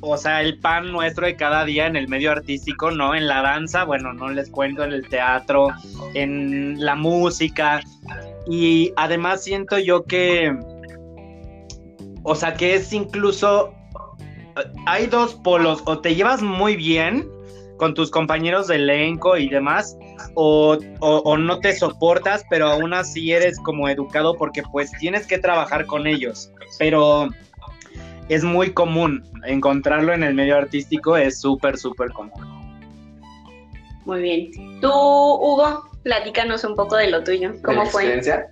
o sea, el pan nuestro de cada día en el medio artístico, ¿no? En la danza, bueno, no les cuento, en el teatro, en la música. Y además siento yo que, o sea, que es incluso, hay dos polos, o te llevas muy bien con tus compañeros de elenco y demás, o, no te soportas, pero aún así eres como educado porque pues tienes que trabajar con ellos. Pero es muy común encontrarlo en el medio artístico, es súper, súper común. Muy bien. Tú, Hugo, platícanos un poco de lo tuyo. ¿Cómo fue? Experiencia?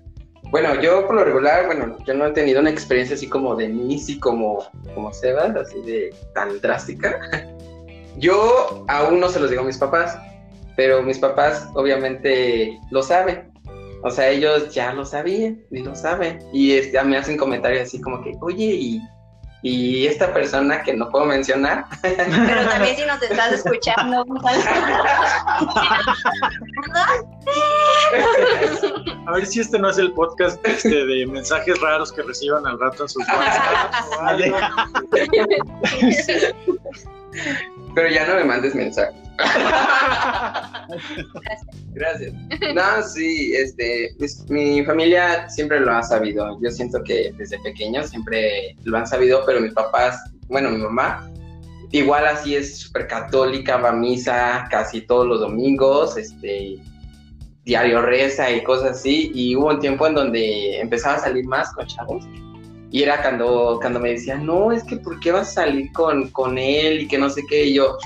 Bueno, yo por lo regular, bueno, yo no he tenido una experiencia así como de y como, como Sebas, así de tan drástica. Yo aún no se los digo a mis papás, pero mis papás obviamente lo saben. O sea, ellos ya lo sabían y lo saben. Y este, me hacen comentarios así como que, oye, y, y esta persona que no puedo mencionar. Pero también si nos estás escuchando. A ver si este no es el podcast este, de mensajes raros que reciban al rato en sus WhatsApp. Pero ya no me mandes mensaje. Gracias. No, sí, este, mi familia siempre lo ha sabido. Yo siento que desde pequeño siempre lo han sabido, pero mis papás, bueno, mi mamá, igual así es súper católica, va a misa casi todos los domingos, este, diario reza y cosas así. Y hubo un tiempo en donde empezaba a salir más con chavos y era cuando, cuando me decían, no, es que ¿por qué vas a salir con, con él? Y que no sé qué. Y yo,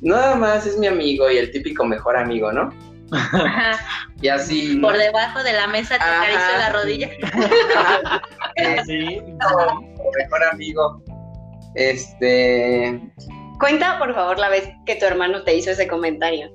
nada más es mi amigo y el típico mejor amigo, ¿no? Y así. Por debajo de la mesa te acaricio la rodilla. sí, mejor amigo. Este. Cuenta, por favor, la vez que tu hermano te hizo ese comentario.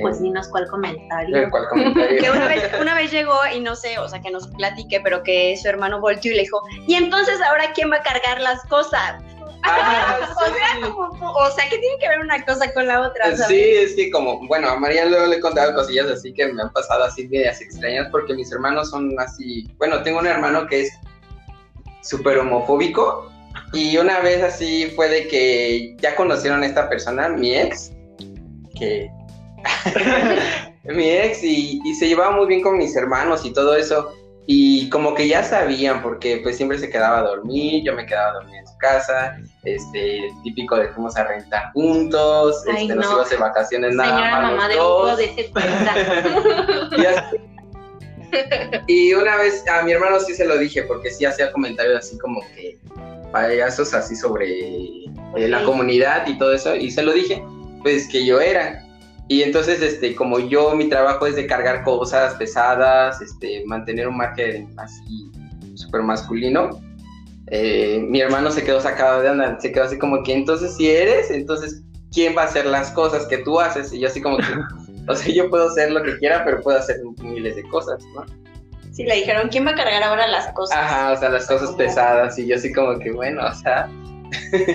Pues dinos cuál comentario. ¿Cuál comentario? que una vez, una vez llegó y no sé, o sea, que nos platique, pero que su hermano volteó y le dijo, y entonces ahora quién va a cargar las cosas. Ah, o, sea, que tiene que ver una cosa con la otra. Sí, es que como, bueno, a María luego le he contado cosillas así que me han pasado así medias extrañas porque mis hermanos son así, bueno, tengo un hermano que es súper homofóbico y una vez así fue de que ya conocieron a esta persona, mi ex, que mi ex y, y se llevaba muy bien con mis hermanos y todo eso. Y como que ya sabían, porque pues siempre se quedaba a dormir, yo me quedaba a dormir en su casa, este, típico de fuimos a rentar juntos, Ay, este, nos no. íbamos de vacaciones nada Señora más mamá los de dos. Y así. Y una vez a mi hermano sí se lo dije, porque sí hacía comentarios así como que payasos así sobre eh, la comunidad y todo eso, y se lo dije, pues que yo era. Y entonces, este, como yo, mi trabajo es de cargar cosas pesadas, este, mantener un margen así súper masculino, eh, mi hermano se quedó sacado de onda, se quedó así como que, entonces si eres, entonces, ¿quién va a hacer las cosas que tú haces? Y yo así como que, o sea, yo puedo hacer lo que quiera, pero puedo hacer miles de cosas, ¿no? Sí, le dijeron, ¿quién va a cargar ahora las cosas? Ajá, o sea, las cosas pesadas, y yo así como que, bueno, o sea,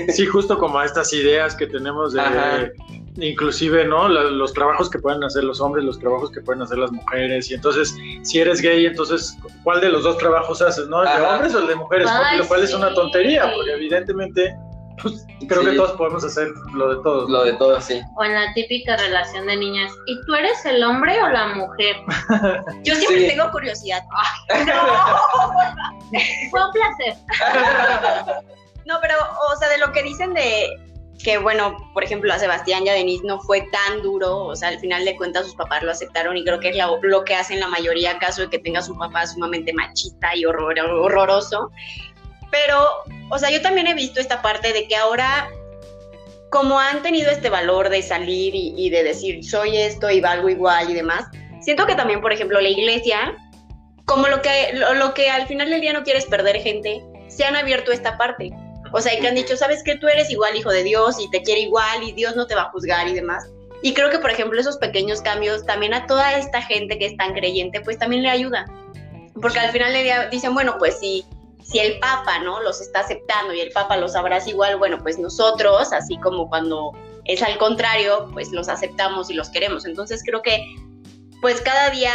Sí, justo como a estas ideas que tenemos de, Ajá. Inclusive, ¿no? La- los trabajos que pueden hacer los hombres, los trabajos que pueden hacer las mujeres. Y entonces, si eres gay, entonces, ¿cuál de los dos trabajos haces, no? ¿El de Ajá. hombres o el de mujeres? Ay, lo cual es una tontería, porque evidentemente, pues, creo que todos podemos hacer lo de todos. lo de todo, sí. O en la típica relación de niñas, ¿y tú eres el hombre o la mujer? Yo siempre Sí. tengo curiosidad. Fue un placer. No, pero, o sea, de lo que dicen de que, bueno, por ejemplo, a Sebastián y a Denise no fue tan duro, o sea, al final de cuentas sus papás lo aceptaron y creo que es la- lo que hacen la mayoría, caso de que tenga su papá sumamente machista y horror- horroroso. Pero, o sea, yo también he visto esta parte de que ahora, como han tenido este valor de salir y, y de decir, soy esto y valgo igual y demás, siento que también, por ejemplo, la iglesia, como lo que, lo, lo que al final del día no quieres perder gente, se han abierto esta parte. O sea, y que han dicho, sabes que tú eres igual hijo de Dios y te quiere igual y Dios no te va a juzgar y demás. Y creo que, por ejemplo, esos pequeños cambios también a toda esta gente que es tan creyente, pues también le ayudan. Porque al final día dicen, bueno, pues si, si el Papa, ¿no? Los está aceptando y el Papa los abraza igual, bueno, pues nosotros, así como cuando es al contrario, pues los aceptamos y los queremos. Entonces creo que, pues cada día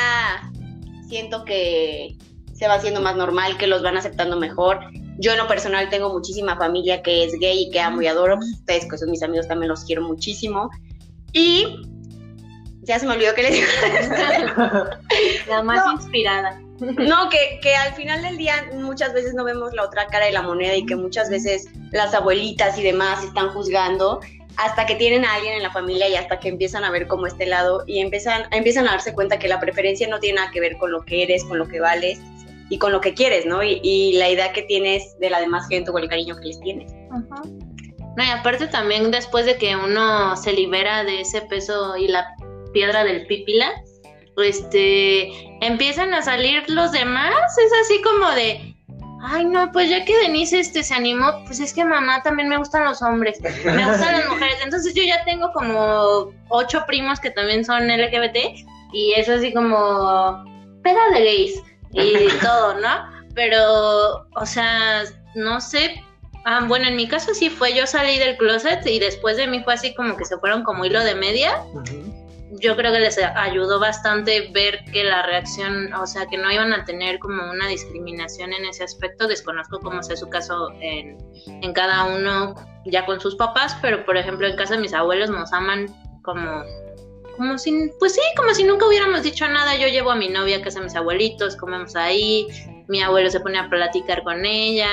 siento que se va haciendo más normal, que los van aceptando mejor. Yo en lo personal tengo muchísima familia que es gay y que amo y adoro. Ustedes, que son mis amigos, también los quiero muchísimo. Y ya se me olvidó que les digo. La más No. inspirada. No, que, que al final del día muchas veces no vemos la otra cara de la moneda y que muchas veces las abuelitas y demás están juzgando hasta que tienen a alguien en la familia y hasta que empiezan a ver como este lado y empiezan, empiezan a darse cuenta que la preferencia no tiene nada que ver con lo que eres, con lo que vales y con lo que quieres, ¿no? Y, y la idea que tienes de la demás gente o el cariño que les tienes. No, y aparte también después de que uno se libera de ese peso y la piedra del pípila, este, empiezan a salir los demás, es así como de, ay no, pues ya que Denise este se animó, pues es que mamá también me gustan los hombres, me gustan las mujeres, entonces yo ya tengo como ocho primos que también son LGBT y es así como peda de gays y todo, ¿no? Pero, o sea, no sé, Ah, bueno, en mi caso sí fue, yo salí del closet y después de mí fue así como que se fueron como hilo de media. Yo creo que les ayudó bastante ver que la reacción, o sea, que no iban a tener como una discriminación en ese aspecto. Desconozco cómo sea su caso en, en cada uno ya con sus papás, pero por ejemplo en casa de mis abuelos nos aman como como si, pues sí, como si nunca hubiéramos dicho nada. Yo llevo a mi novia a casa de mis abuelitos, comemos ahí, mi abuelo se pone a platicar con ella,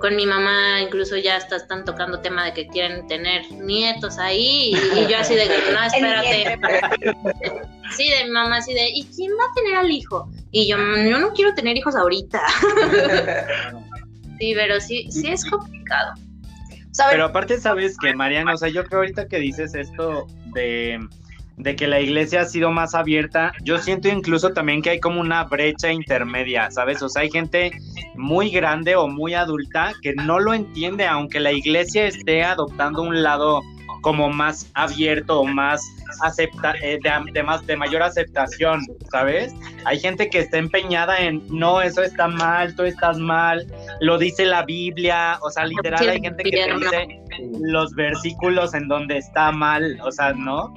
con mi mamá incluso ya hasta están tocando tema de que quieren tener nietos ahí y, y yo así de que no, espérate. Sí, de mi mamá así de, ¿y quién va a tener al hijo? Y yo, yo no quiero tener hijos ahorita. Sí, pero sí, sí es complicado. Pero aparte, sabes que, Mariana, o sea, yo creo ahorita que dices esto de, de que la iglesia ha sido más abierta, yo siento incluso también que hay como una brecha intermedia, ¿sabes? O sea, hay gente muy grande o muy adulta que no lo entiende, aunque la iglesia esté adoptando un lado como más abierto o más acepta eh, de, de más de mayor aceptación, ¿sabes? Hay gente que está empeñada en no, eso está mal, tú estás mal, lo dice la Biblia, o sea, literal hay gente que te dice los versículos en donde está mal, o sea, ¿no?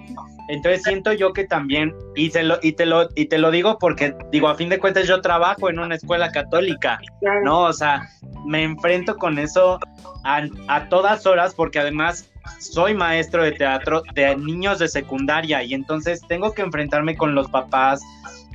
Entonces siento yo que también, y, se lo, y, te lo, y te lo digo porque, digo, a fin de cuentas yo trabajo en una escuela católica, ¿no? O sea, me enfrento con eso a, a todas horas porque además soy maestro de teatro de niños de secundaria y entonces tengo que enfrentarme con los papás.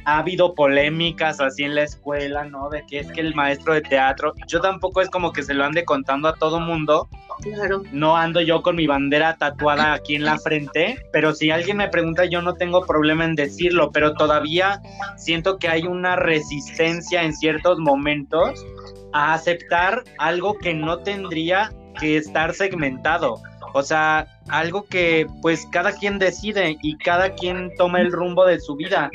Ha habido polémicas así en la escuela, ¿no? De que es que el maestro de teatro, yo tampoco es como que se lo ande contando a todo mundo. Claro. No ando yo con mi bandera tatuada aquí en la frente, pero si alguien me pregunta, yo no tengo problema en decirlo, pero todavía siento que hay una resistencia en ciertos momentos a aceptar algo que no tendría que estar segmentado. O sea, algo que pues cada quien decide y cada quien toma el rumbo de su vida.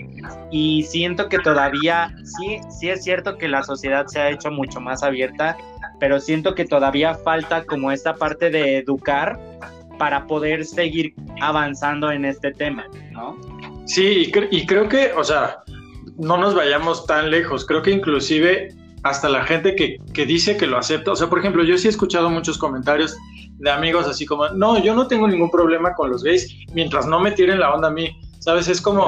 Y siento que todavía, sí, sí es cierto que la sociedad se ha hecho mucho más abierta, pero siento que todavía falta como esta parte de educar para poder seguir avanzando en este tema, ¿no? Sí, y, cre- y creo que, o sea, no nos vayamos tan lejos. Creo que inclusive hasta la gente que, que dice que lo acepta. O sea, por ejemplo, yo sí he escuchado muchos comentarios de amigos así como, no, yo no tengo ningún problema con los gays mientras no me tiren la onda a mí. ¿Sabes? Es como,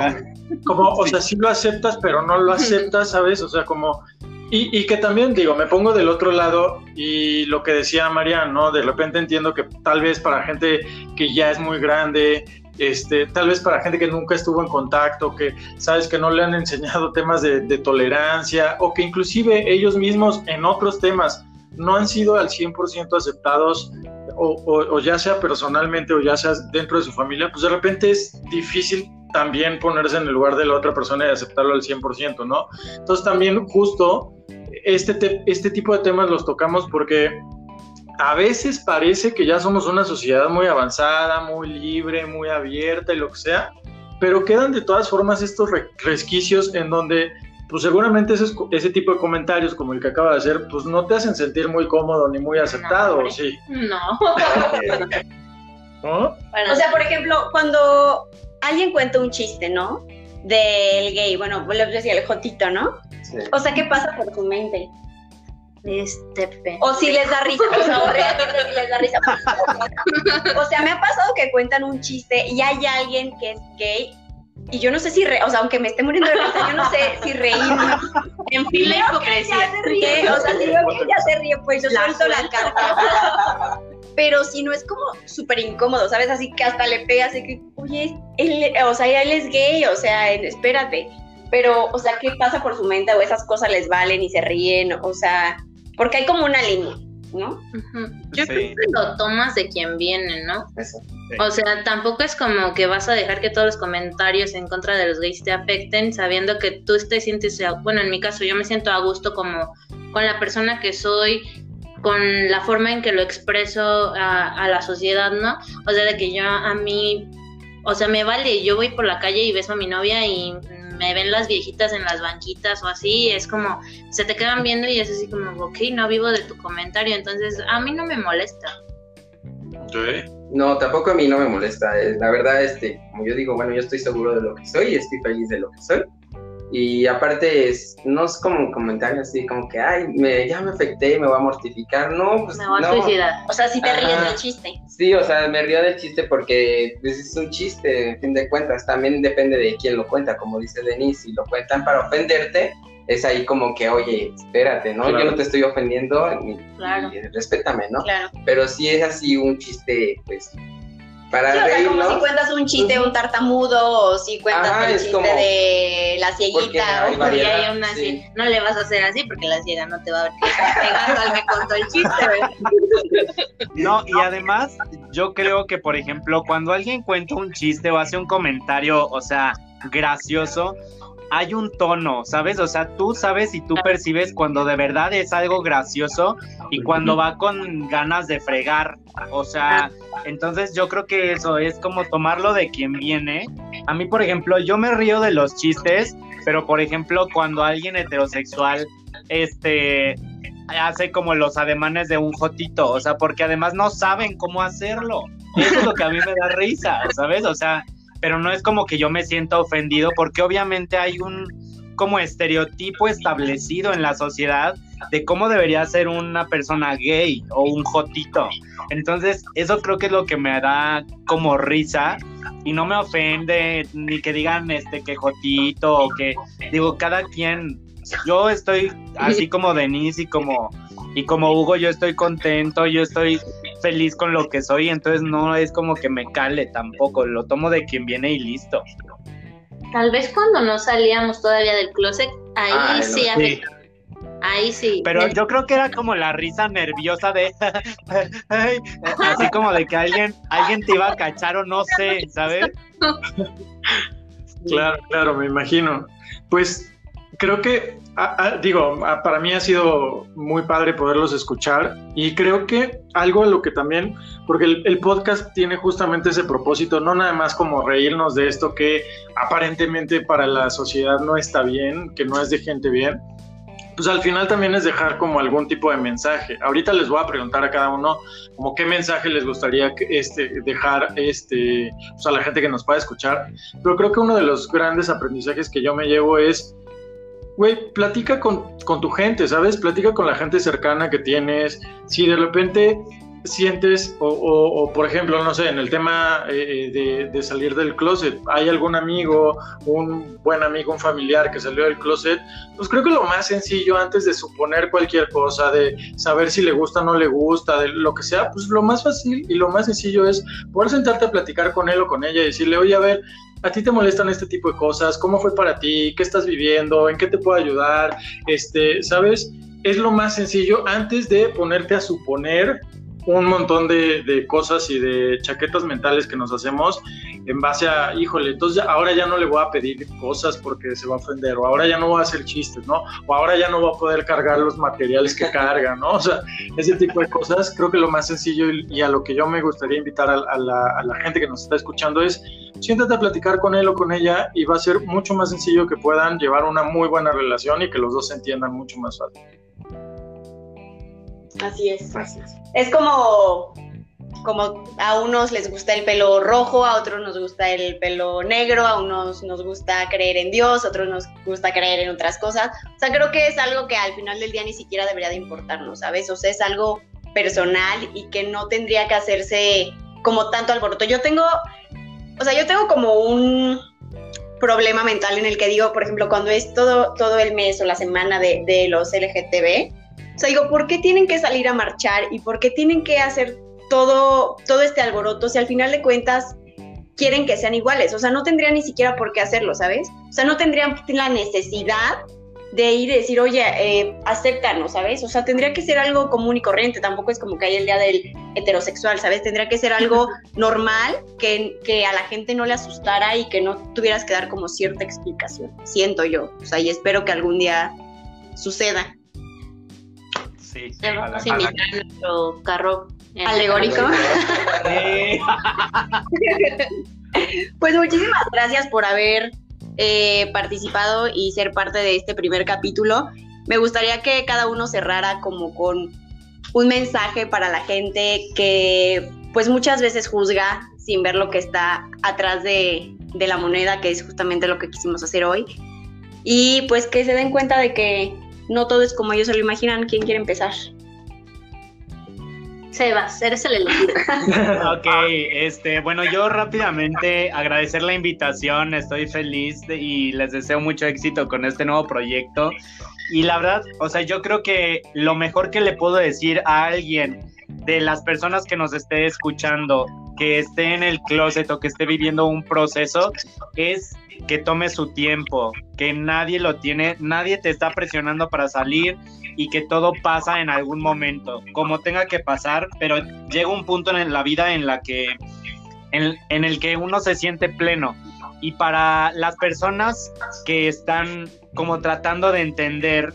como o sea, sí lo aceptas, pero no lo aceptas, ¿sabes? O sea, como... Y, y que también, digo, me pongo del otro lado y lo que decía Marian, ¿no? De repente entiendo que tal vez para gente que ya es muy grande, este, tal vez para gente que nunca estuvo en contacto, que sabes que no le han enseñado temas de, de tolerancia o que inclusive ellos mismos en otros temas no han sido al 100% aceptados o, ya sea personalmente o ya sea dentro de su familia, pues de repente es difícil también ponerse en el lugar de la otra persona y aceptarlo al 100%, ¿no? Entonces también justo este, te, este tipo de temas los tocamos porque a veces parece que ya somos una sociedad muy avanzada, muy libre, muy abierta y lo que sea, pero quedan de todas formas estos re resquicios en donde pues seguramente ese, ese, tipo de comentarios como el que acaba de hacer, pues no te hacen sentir muy cómodo ni muy aceptado, no, ¿sí? No. ¿No? O sea, por ejemplo, cuando alguien cuenta un chiste, ¿no? Del gay, bueno, les decía el jotito, ¿no? Sí. O sea, ¿qué pasa por tu mente? Este pe... O si les da risa, o sea, o si les da risa. o sea, me ha pasado que cuentan un chiste y hay alguien que es gay y yo no sé si, re, o sea, aunque me esté muriendo de risa, yo no sé si reírme. En fin, la hipocresía. Ya se ríe, o sea, si veo que ya se ríe, pues yo la suelto la carta. Pero si no es como súper incómodo, ¿sabes? Así que hasta le pegas de que, oye, él, o sea, él es gay, o sea, espérate. Pero, o sea, ¿qué pasa por su mente? O esas cosas les valen y se ríen, o sea, porque hay como una línea. ¿No? Uh -huh. Yo sí. creo que lo tomas de quien viene, ¿no? Eso. Sí. O sea, tampoco es como que vas a dejar que todos los comentarios en contra de los gays te afecten, sabiendo que tú te sientes, bueno, en mi caso, yo me siento a gusto como con la persona que soy, con la forma en que lo expreso a, a la sociedad, ¿no? O sea, de que yo a mí, o sea, me vale, yo voy por la calle y beso a mi novia y me ven las viejitas en las banquitas o así, es como, se te quedan viendo y es así como, ok, no vivo de tu comentario, entonces a mí no me molesta. Okay. No, tampoco a mí no me molesta, la verdad, este, como yo digo, bueno, yo estoy seguro de lo que soy y estoy feliz de lo que soy. Y aparte, es, no es como un comentario así, como que, ay, me, ya me afecté, me voy a mortificar. No, pues. Me voy a suicidar. O sea, si te Ajá. ríes del chiste. Sí, o sea, me río del chiste porque pues, es un chiste, en fin de cuentas. También depende de quién lo cuenta, como dice Denise. Si lo cuentan para ofenderte, es ahí como que, oye, espérate, ¿no? Claro. Yo no te estoy ofendiendo, ni, claro. ni, respétame, ¿no? Claro. Pero si es así un chiste, pues para sí, reír, o sea, como ¿no? si cuentas un chiste de un tartamudo o si cuentas Ajá, el chiste como- de la cieguita. hay o- variedad. Y aún así, sí. no le vas a hacer así porque la ciega no te va a ver que estás pegando al que contó el chiste, ¿verdad? No, y además, yo creo que, por ejemplo, cuando alguien cuenta un chiste o hace un comentario, o sea, gracioso, hay un tono, ¿sabes? O sea, tú sabes y tú percibes cuando de verdad es algo gracioso y cuando va con ganas de fregar. O sea, entonces yo creo que eso es como tomarlo de quien viene. A mí, por ejemplo, yo me río de los chistes, pero por ejemplo, cuando alguien heterosexual, este, hace como los ademanes de un jotito, o sea, porque además no saben cómo hacerlo. Eso es lo que a mí me da risa, ¿sabes? O sea, pero no es como que yo me sienta ofendido, porque obviamente hay un como estereotipo establecido en la sociedad de cómo debería ser una persona gay o un jotito. Entonces, eso creo que es lo que me da como risa y no me ofende ni que digan este que jotito o que digo cada quien yo estoy así como Denise y como y como Hugo yo estoy contento, yo estoy feliz con lo que soy, entonces no es como que me cale tampoco, lo tomo de quien viene y listo. Tal vez cuando no salíamos todavía del closet, ahí sí, sí. Ahí sí. Pero yo creo que era como la risa nerviosa de así como de que alguien, alguien te iba a cachar o no sé, ¿sabes? Claro, claro, me imagino. Pues creo que, ah, ah, digo, ah, para mí ha sido muy padre poderlos escuchar y creo que algo a lo que también, porque el, podcast tiene justamente ese propósito, no nada más como reírnos de esto que aparentemente para la sociedad no está bien, que no es de gente bien, pues al final también es dejar como algún tipo de mensaje. Ahorita les voy a preguntar a cada uno como qué mensaje les gustaría este, dejar este, pues a la gente que nos pueda escuchar. Pero creo que uno de los grandes aprendizajes que yo me llevo es, güey, platica con, con tu gente, ¿sabes? Platica con la gente cercana que tienes. Si de repente sientes, o, por ejemplo, no sé, en el tema eh, de, salir del closet, hay algún amigo, un buen amigo, un familiar que salió del closet, pues creo que lo más sencillo antes de suponer cualquier cosa, de saber si le gusta o no le gusta, de lo que sea, pues lo más fácil y lo más sencillo es poder sentarte a platicar con él o con ella y decirle, oye, a ver, ¿A ti te molestan este tipo de cosas? ¿Cómo fue para ti? ¿Qué estás viviendo? ¿En qué te puedo ayudar? Este, ¿sabes? Es lo más sencillo antes de ponerte a suponer un montón de, cosas y de chaquetas mentales que nos hacemos en base a, híjole, entonces ahora ya no le voy a pedir cosas porque se va a ofender, o ahora ya no voy a hacer chistes, ¿no? O ahora ya no voy a poder cargar los materiales que carga, ¿no? O sea, ese tipo de cosas, creo que lo más sencillo y, a lo que yo me gustaría invitar a, la, a la gente que nos está escuchando es, siéntate a platicar con él o con ella y va a ser mucho más sencillo que puedan llevar una muy buena relación y que los dos se entiendan mucho más fácil. Así es. Es como, como a unos les gusta el pelo rojo, a otros nos gusta el pelo negro, a unos nos gusta creer en Dios, a otros nos gusta creer en otras cosas. O sea, creo que es algo que al final del día ni siquiera debería de importarnos, ¿sabes? O sea, es algo personal y que no tendría que hacerse como tanto alboroto. Yo tengo, o sea, yo tengo como un problema mental en el que digo, por ejemplo, cuando es todo, todo el mes o la semana de, de los LGTB, o sea, digo, ¿por qué tienen que salir a marchar y por qué tienen que hacer todo, todo este alboroto si al final de cuentas quieren que sean iguales? O sea, no tendrían ni siquiera por qué hacerlo, ¿sabes? O sea, no tendrían la necesidad de ir y decir, oye, eh, acéptanos, ¿sabes? O sea, tendría que ser algo común y corriente, tampoco es como que hay el día del heterosexual, ¿sabes? Tendría que ser algo normal, que, que a la gente no le asustara y que no tuvieras que dar como cierta explicación, siento yo, o sea, y espero que algún día suceda. Sí, vamos a invitar a nuestro carro alegórico. pues muchísimas gracias por haber eh, participado y ser parte de este primer capítulo. Me gustaría que cada uno cerrara como con un mensaje para la gente que pues muchas veces juzga sin ver lo que está atrás de, de la moneda, que es justamente lo que quisimos hacer hoy. Y pues que se den cuenta de que no todo es como ellos se lo imaginan. ¿Quién quiere empezar? Sebas, eres el elegido. ok, este, bueno, yo rápidamente agradecer la invitación, estoy feliz y les deseo mucho éxito con este nuevo proyecto. Y la verdad, o sea, yo creo que lo mejor que le puedo decir a alguien de las personas que nos esté escuchando, que esté en el closet o que esté viviendo un proceso, es que tome su tiempo, que nadie lo tiene, nadie te está presionando para salir y que todo pasa en algún momento, como tenga que pasar, pero llega un punto en la vida en la que en, el que uno se siente pleno. Y para las personas que están como tratando de entender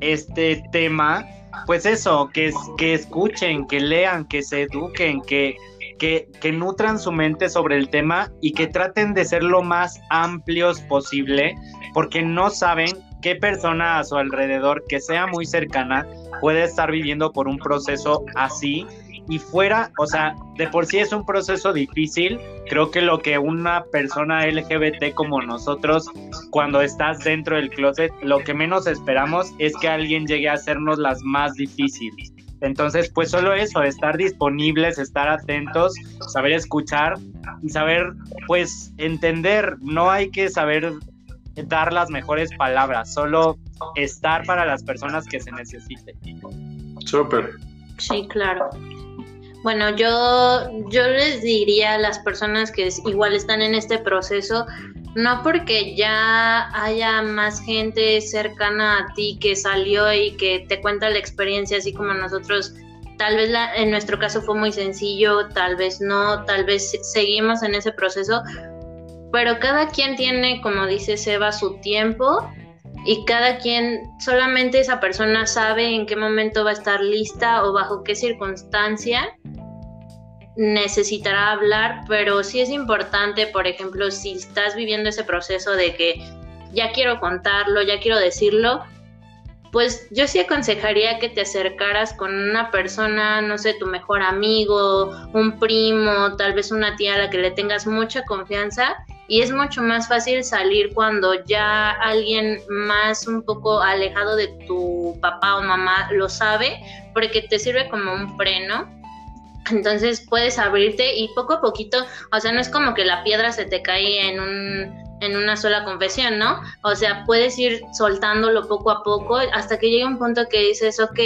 este tema, pues eso, que, que escuchen, que lean, que se eduquen, que, que, nutran su mente sobre el tema y que traten de ser lo más amplios posible, porque no saben qué persona a su alrededor que sea muy cercana puede estar viviendo por un proceso así y fuera, o sea, de por sí es un proceso difícil, creo que lo que una persona LGBT como nosotros, cuando estás dentro del closet, lo que menos esperamos es que alguien llegue a hacernos las más difíciles. Entonces, pues solo eso, estar disponibles, estar atentos, saber escuchar y saber, pues, entender. No hay que saber dar las mejores palabras, solo estar para las personas que se necesiten. Súper. Sí, claro. Bueno, yo, yo les diría a las personas que igual están en este proceso, no porque ya haya más gente cercana a ti que salió y que te cuenta la experiencia, así como nosotros, tal vez en nuestro caso fue muy sencillo, tal vez no, tal vez seguimos en ese proceso, pero cada quien tiene, como dice Seba, su tiempo y cada quien, solamente esa persona sabe en qué momento va a estar lista o bajo qué circunstancia necesitará hablar, pero sí es importante, por ejemplo, si estás viviendo ese proceso de que ya quiero contarlo, ya quiero decirlo, pues yo sí aconsejaría que te acercaras con una persona, no sé, tu mejor amigo, un primo, tal vez una tía a la que le tengas mucha confianza y es mucho más fácil salir cuando ya alguien más un poco alejado de tu papá o mamá lo sabe, porque te sirve como un freno. Entonces puedes abrirte y poco a poquito, o sea, no es como que la piedra se te cae en un en una sola confesión, ¿no? O sea, puedes ir soltándolo poco a poco hasta que llegue un punto que dices, ok,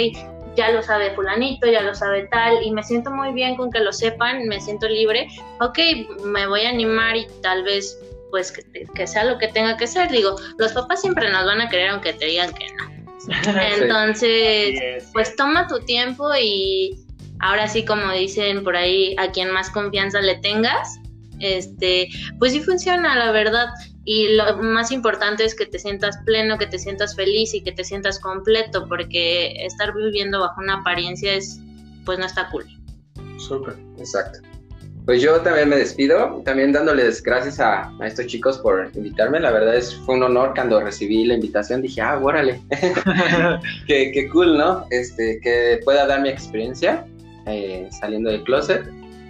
ya lo sabe fulanito, ya lo sabe tal, y me siento muy bien con que lo sepan, me siento libre, ok, me voy a animar y tal vez pues que, sea lo que tenga que ser. Digo, los papás siempre nos van a querer aunque te digan que no. Entonces, pues toma tu tiempo y ahora sí, como dicen por ahí, a quien más confianza le tengas, este, pues sí funciona, la verdad. Y lo más importante es que te sientas pleno, que te sientas feliz y que te sientas completo, porque estar viviendo bajo una apariencia es, pues no está cool. Súper. Exacto. Pues yo también me despido, también dándoles gracias a, estos chicos por invitarme. La verdad es fue un honor cuando recibí la invitación. Dije, ah, órale, qué, qué, cool, ¿no? Este, que pueda dar mi experiencia eh, saliendo del closet.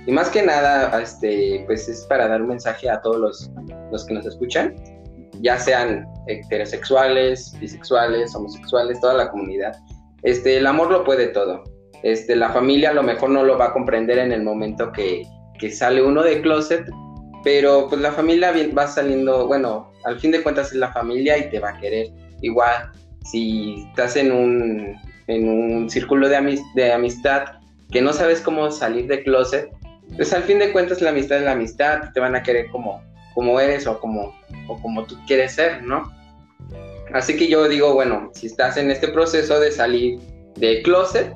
Y más que nada, este, pues es para dar un mensaje a todos los, los que nos escuchan, ya sean heterosexuales, bisexuales, homosexuales, toda la comunidad. Este, el amor lo puede todo. Este, la familia a lo mejor no lo va a comprender en el momento que, que sale uno de closet, pero pues la familia va saliendo, bueno, al fin de cuentas es la familia y te va a querer. Igual, si estás en un, en un círculo de, de amistad que no sabes cómo salir de closet, pues al fin de cuentas la amistad es la amistad, te van a querer como, como eres o como, o como tú quieres ser, ¿no? Así que yo digo, bueno, si estás en este proceso de salir de closet,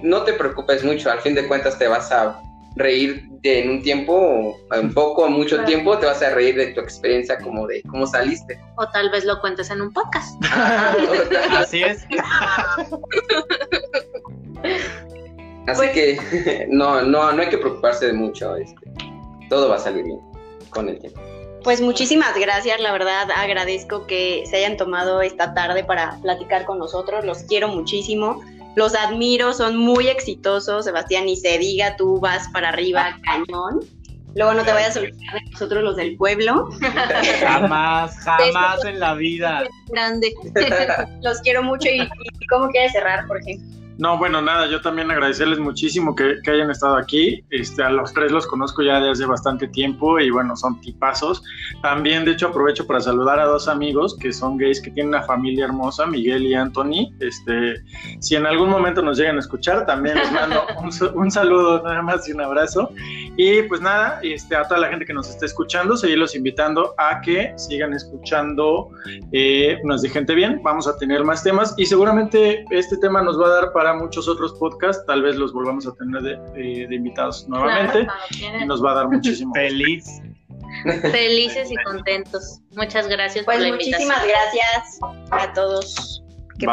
no te preocupes mucho, al fin de cuentas te vas a reír de, en un tiempo, un poco, o mucho tiempo, te vas a reír de tu experiencia como de cómo saliste. O tal vez lo cuentes en un podcast. Así es. Así pues que no, no, no hay que preocuparse de mucho. Este, todo va a salir bien con el tiempo. Pues muchísimas gracias, la verdad agradezco que se hayan tomado esta tarde para platicar con nosotros, los quiero muchísimo, los admiro, son muy exitosos, Sebastián, y se diga, tú vas para arriba, cañón. Luego no te vayas a olvidar de nosotros los del pueblo. Jamás, jamás en la vida. Grande. los quiero mucho y, y ¿cómo quieres cerrar, Jorge? No, bueno, nada, yo también agradecerles muchísimo que, hayan estado aquí. Este, a los tres los conozco ya desde bastante tiempo y bueno, son tipazos. También, de hecho, aprovecho para saludar a dos amigos que son gays, que tienen una familia hermosa, Miguel y Anthony. Este, si en algún momento nos llegan a escuchar, también les mando un, saludo nada más y un abrazo. Y pues nada, este, a toda la gente que nos está escuchando, seguirlos invitando a que sigan escuchando eh, Nos de Gente Bien. Vamos a tener más temas y seguramente este tema nos va a dar para muchos otros podcasts, tal vez los volvamos a tener de, invitados nuevamente y nos va a dar muchísimo. Feliz. Felices y contentos. Muchas gracias pues por la muchísimas gracias a todos. Que